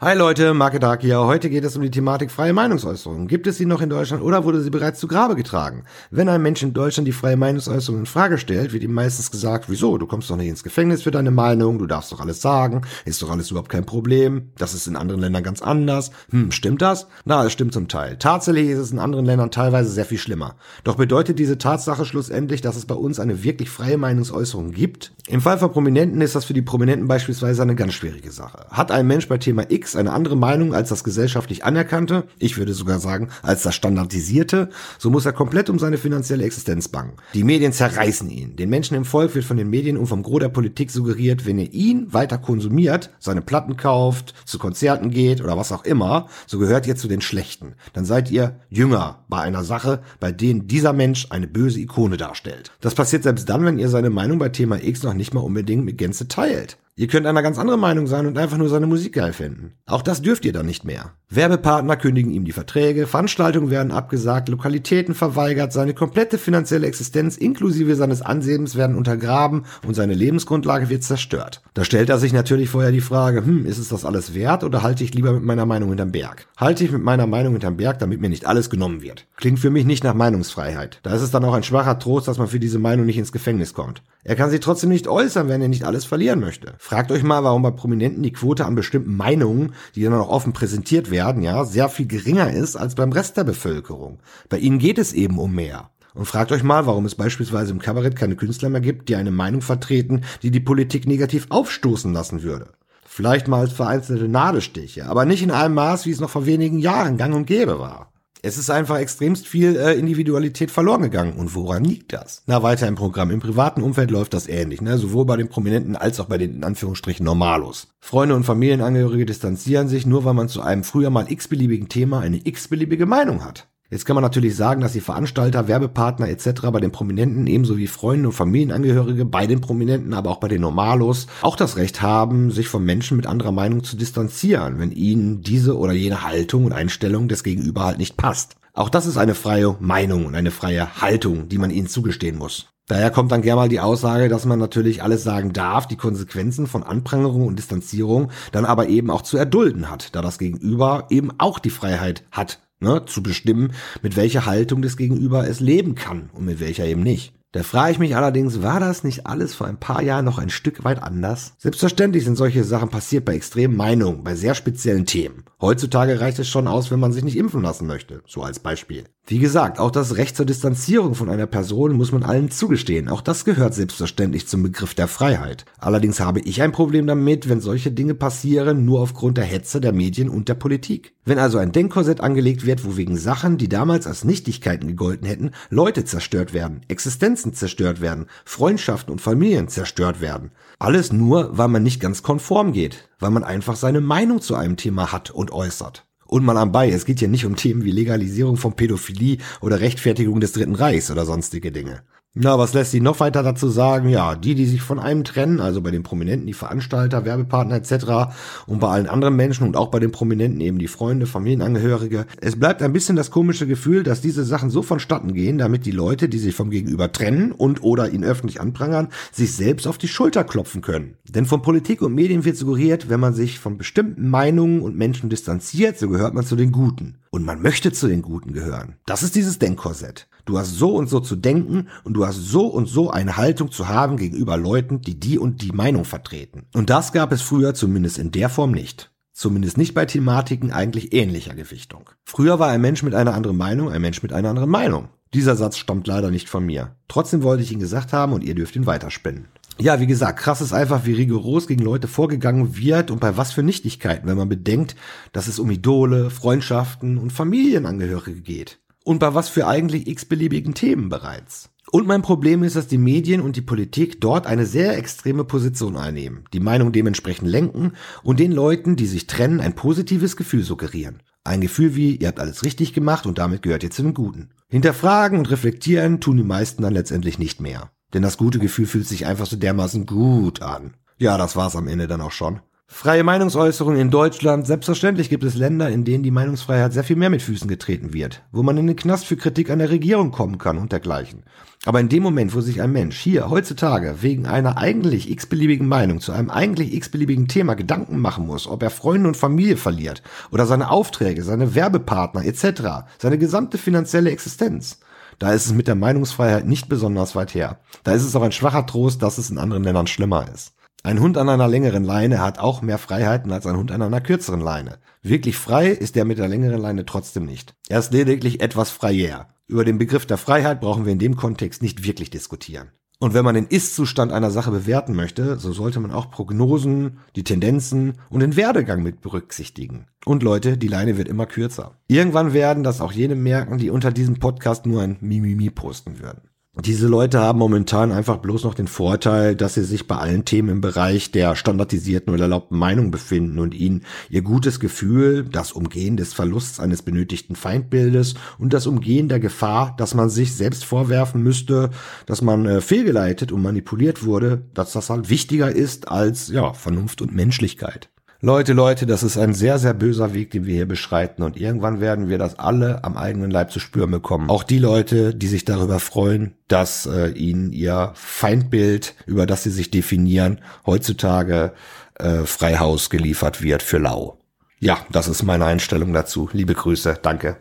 Hi Leute, Marke Dark hier. Heute geht es um die Thematik freie Meinungsäußerung. Gibt es sie noch in Deutschland oder wurde sie bereits zu Grabe getragen? Wenn ein Mensch in Deutschland die freie Meinungsäußerung in Frage stellt, wird ihm meistens gesagt, wieso, du kommst doch nicht ins Gefängnis für deine Meinung, du darfst doch alles sagen, ist doch alles überhaupt kein Problem, das ist in anderen Ländern ganz anders. Hm, stimmt das? Na, es stimmt zum Teil. Tatsächlich ist es in anderen Ländern teilweise sehr viel schlimmer. Doch bedeutet diese Tatsache schlussendlich, dass es bei uns eine wirklich freie Meinungsäußerung gibt? Im Fall von Prominenten ist das für die Prominenten beispielsweise eine ganz schwierige Sache. Hat ein Mensch bei Thema X eine andere Meinung als das gesellschaftlich anerkannte, ich würde sogar sagen, als das standardisierte, so muss er komplett um seine finanzielle Existenz bangen. Die Medien zerreißen ihn. Den Menschen im Volk wird von den Medien und vom Gros der Politik suggeriert, wenn ihr ihn weiter konsumiert, seine Platten kauft, zu Konzerten geht oder was auch immer, so gehört ihr zu den Schlechten. Dann seid ihr jünger bei einer Sache, bei denen dieser Mensch eine böse Ikone darstellt. Das passiert selbst dann, wenn ihr seine Meinung bei Thema X noch nicht mal unbedingt mit Gänze teilt. Ihr könnt einer ganz andere Meinung sein und einfach nur seine Musik geil finden. Auch das dürft ihr dann nicht mehr. Werbepartner kündigen ihm die Verträge, Veranstaltungen werden abgesagt, Lokalitäten verweigert, seine komplette finanzielle Existenz inklusive seines Ansehens werden untergraben und seine Lebensgrundlage wird zerstört. Da stellt er sich natürlich vorher die Frage, hm, ist es das alles wert oder halte ich lieber mit meiner Meinung hinterm Berg? Halte ich mit meiner Meinung hinterm Berg, damit mir nicht alles genommen wird. Klingt für mich nicht nach Meinungsfreiheit. Da ist es dann auch ein schwacher Trost, dass man für diese Meinung nicht ins Gefängnis kommt. Er kann sie trotzdem nicht äußern, wenn er nicht alles verlieren möchte. Fragt euch mal, warum bei Prominenten die Quote an bestimmten Meinungen, die dann auch offen präsentiert werden, ja, sehr viel geringer ist als beim Rest der Bevölkerung. Bei ihnen geht es eben um mehr. Und fragt euch mal, warum es beispielsweise im Kabarett keine Künstler mehr gibt, die eine Meinung vertreten, die die Politik negativ aufstoßen lassen würde. Vielleicht mal als vereinzelte Nadelstiche, aber nicht in einem Maß, wie es noch vor wenigen Jahren gang und gäbe war. Es ist einfach extremst viel äh, Individualität verloren gegangen. Und woran liegt das? Na, weiter im Programm. Im privaten Umfeld läuft das ähnlich, ne? sowohl bei den Prominenten als auch bei den in Anführungsstrichen Normalos. Freunde und Familienangehörige distanzieren sich nur, weil man zu einem früher mal x-beliebigen Thema eine x-beliebige Meinung hat. Jetzt kann man natürlich sagen, dass die Veranstalter, Werbepartner etc. bei den Prominenten ebenso wie Freunde und Familienangehörige bei den Prominenten, aber auch bei den Normalos auch das Recht haben, sich von Menschen mit anderer Meinung zu distanzieren, wenn ihnen diese oder jene Haltung und Einstellung des Gegenüber halt nicht passt. Auch das ist eine freie Meinung und eine freie Haltung, die man ihnen zugestehen muss. Daher kommt dann gerne mal die Aussage, dass man natürlich alles sagen darf, die Konsequenzen von Anprangerung und Distanzierung dann aber eben auch zu erdulden hat, da das Gegenüber eben auch die Freiheit hat, ne, zu bestimmen, mit welcher Haltung das Gegenüber es leben kann und mit welcher eben nicht. Da frage ich mich allerdings, war das nicht alles vor ein paar Jahren noch ein Stück weit anders? Selbstverständlich sind solche Sachen passiert bei extremen Meinungen, bei sehr speziellen Themen. Heutzutage reicht es schon aus, wenn man sich nicht impfen lassen möchte, so als Beispiel. Wie gesagt, auch das Recht zur Distanzierung von einer Person muss man allen zugestehen. Auch das gehört selbstverständlich zum Begriff der Freiheit. Allerdings habe ich ein Problem damit, wenn solche Dinge passieren, nur aufgrund der Hetze der Medien und der Politik. Wenn also ein Denkkorsett angelegt wird, wo wegen Sachen, die damals als Nichtigkeiten gegolten hätten, Leute zerstört werden, Existenzen zerstört werden, Freundschaften und Familien zerstört werden. Alles nur, weil man nicht ganz konform geht, weil man einfach seine Meinung zu einem Thema hat und äußert. Und mal am Bei, es geht hier nicht um Themen wie Legalisierung von Pädophilie oder Rechtfertigung des Dritten Reichs oder sonstige Dinge. Na, was lässt sich noch weiter dazu sagen? Ja, die, die sich von einem trennen, also bei den Prominenten die Veranstalter, Werbepartner etc. und bei allen anderen Menschen und auch bei den Prominenten eben die Freunde, Familienangehörige. Es bleibt ein bisschen das komische Gefühl, dass diese Sachen so vonstatten gehen, damit die Leute, die sich vom Gegenüber trennen und oder ihn öffentlich anprangern, sich selbst auf die Schulter klopfen können. Denn von Politik und Medien wird suggeriert, wenn man sich von bestimmten Meinungen und Menschen distanziert, so gehört man zu den Guten. Und man möchte zu den Guten gehören. Das ist dieses Denkkorsett. Du hast so und so zu denken und du hast so und so eine Haltung zu haben gegenüber Leuten, die die und die Meinung vertreten. Und das gab es früher zumindest in der Form nicht. Zumindest nicht bei Thematiken eigentlich ähnlicher Gewichtung. Früher war ein Mensch mit einer anderen Meinung ein Mensch mit einer anderen Meinung. Dieser Satz stammt leider nicht von mir. Trotzdem wollte ich ihn gesagt haben und ihr dürft ihn weiterspinnen. Ja, wie gesagt, krass ist einfach, wie rigoros gegen Leute vorgegangen wird und bei was für Nichtigkeiten, wenn man bedenkt, dass es um Idole, Freundschaften und Familienangehörige geht und bei was für eigentlich x-beliebigen Themen bereits. Und mein Problem ist, dass die Medien und die Politik dort eine sehr extreme Position einnehmen, die Meinung dementsprechend lenken und den Leuten, die sich trennen, ein positives Gefühl suggerieren. Ein Gefühl wie, ihr habt alles richtig gemacht und damit gehört ihr zu den Guten. Hinterfragen und reflektieren tun die meisten dann letztendlich nicht mehr. Denn das gute Gefühl fühlt sich einfach so dermaßen gut an. Ja, das war's am Ende dann auch schon. Freie Meinungsäußerung in Deutschland. Selbstverständlich gibt es Länder, in denen die Meinungsfreiheit sehr viel mehr mit Füßen getreten wird, wo man in den Knast für Kritik an der Regierung kommen kann und dergleichen. Aber in dem Moment, wo sich ein Mensch hier heutzutage wegen einer eigentlich x-beliebigen Meinung zu einem eigentlich x-beliebigen Thema Gedanken machen muss, ob er Freunde und Familie verliert oder seine Aufträge, seine Werbepartner etc., seine gesamte finanzielle Existenz, da ist es mit der Meinungsfreiheit nicht besonders weit her. Da ist es auch ein schwacher Trost, dass es in anderen Ländern schlimmer ist. Ein Hund an einer längeren Leine hat auch mehr Freiheiten als ein Hund an einer kürzeren Leine. Wirklich frei ist der mit der längeren Leine trotzdem nicht. Er ist lediglich etwas freier. Über den Begriff der Freiheit brauchen wir in dem Kontext nicht wirklich diskutieren. Und wenn man den Ist-Zustand einer Sache bewerten möchte, so sollte man auch Prognosen, die Tendenzen und den Werdegang mit berücksichtigen. Und Leute, die Leine wird immer kürzer. Irgendwann werden das auch jene merken, die unter diesem Podcast nur ein Mimimi posten würden. Diese Leute haben momentan einfach bloß noch den Vorteil, dass sie sich bei allen Themen im Bereich der standardisierten oder erlaubten Meinung befinden und ihnen ihr gutes Gefühl, das Umgehen des Verlusts eines benötigten Feindbildes und das Umgehen der Gefahr, dass man sich selbst vorwerfen müsste, dass man äh, fehlgeleitet und manipuliert wurde, dass das halt wichtiger ist als ja Vernunft und Menschlichkeit. Leute, Leute, das ist ein sehr, sehr böser Weg, den wir hier beschreiten und irgendwann werden wir das alle am eigenen Leib zu spüren bekommen. Auch die Leute, die sich darüber freuen, dass äh, ihnen ihr Feindbild, über das sie sich definieren, heutzutage äh, Freihaus geliefert wird für lau. Ja, das ist meine Einstellung dazu. Liebe Grüße, danke.